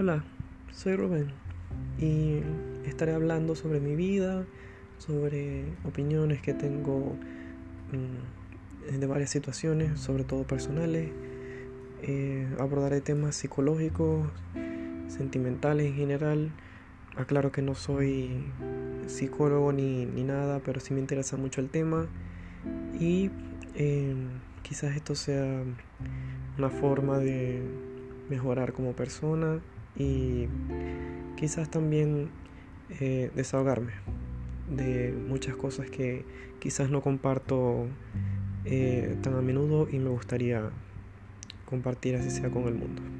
Hola, soy Rubén y estaré hablando sobre mi vida, sobre opiniones que tengo mm, de varias situaciones, sobre todo personales. Eh, abordaré temas psicológicos, sentimentales en general. Aclaro que no soy psicólogo ni, nada, pero sí me interesa mucho el tema. Y eh, quizás esto sea una forma de mejorar como persona y quizás también eh, desahogarme de muchas cosas que quizás no comparto eh, tan a menudo y me gustaría compartir así sea con el mundo.